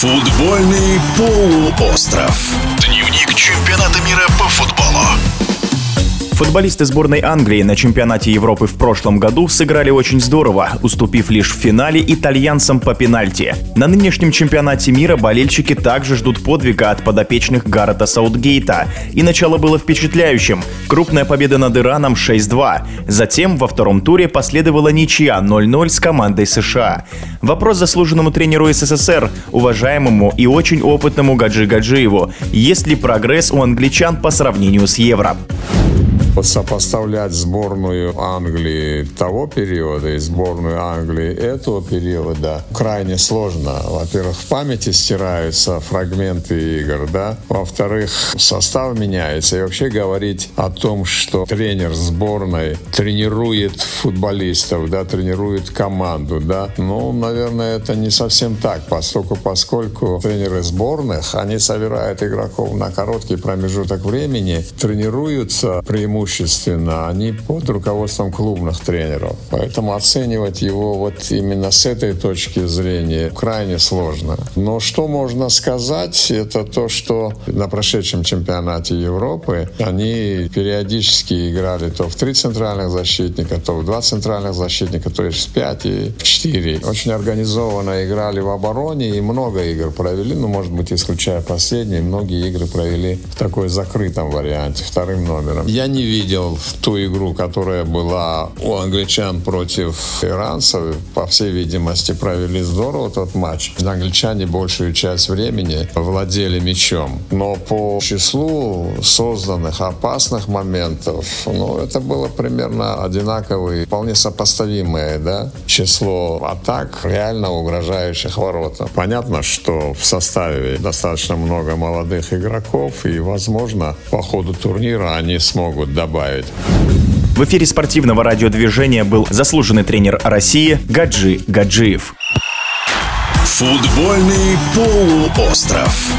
Футбольный полуостров. Дневник футболу. Футболисты сборной Англии на чемпионате Европы в прошлом году сыграли очень здорово, уступив лишь в финале итальянцам по пенальти. На нынешнем чемпионате мира болельщики также ждут подвига от подопечных Гаррета Саутгейта. И начало было впечатляющим. Крупная победа над Ираном 6-2. Затем во втором туре последовала ничья 0-0 с командой США. Вопрос заслуженному тренеру СССР, уважаемому и очень опытному Гаджи Гаджиеву. Есть ли прогресс у англичан по сравнению с Евро? Сопоставлять сборную Англии того периода и сборную Англии этого периода крайне сложно. Во-первых, в памяти стираются фрагменты игр, да. Во-вторых, состав меняется. И вообще говорить о том, что тренер сборной тренирует футболистов, да, тренирует команду, да, ну, наверное, это не совсем так, поскольку, поскольку тренеры сборных, они собирают игроков на короткий промежуток времени, тренируются преимущественно преимущественно, они под руководством клубных тренеров. Поэтому оценивать его вот именно с этой точки зрения крайне сложно. Но что можно сказать, это то, что на прошедшем чемпионате Европы они периодически играли то в три центральных защитника, то в два центральных защитника, то есть в пять и в четыре. Очень организованно играли в обороне и много игр провели, ну, может быть, исключая последние, многие игры провели в такой закрытом варианте, вторым номером. Я не видел ту игру, которая была у англичан против иранцев. По всей видимости, провели здорово тот матч. Англичане большую часть времени владели мячом. Но по числу созданных опасных моментов, ну, это было примерно одинаковые, вполне сопоставимое, да, число атак, реально угрожающих воротам. Понятно, что в составе достаточно много молодых игроков, и, возможно, по ходу турнира они смогут добавить. В эфире спортивного радиодвижения был заслуженный тренер России Гаджи Гаджиев. Футбольный полуостров.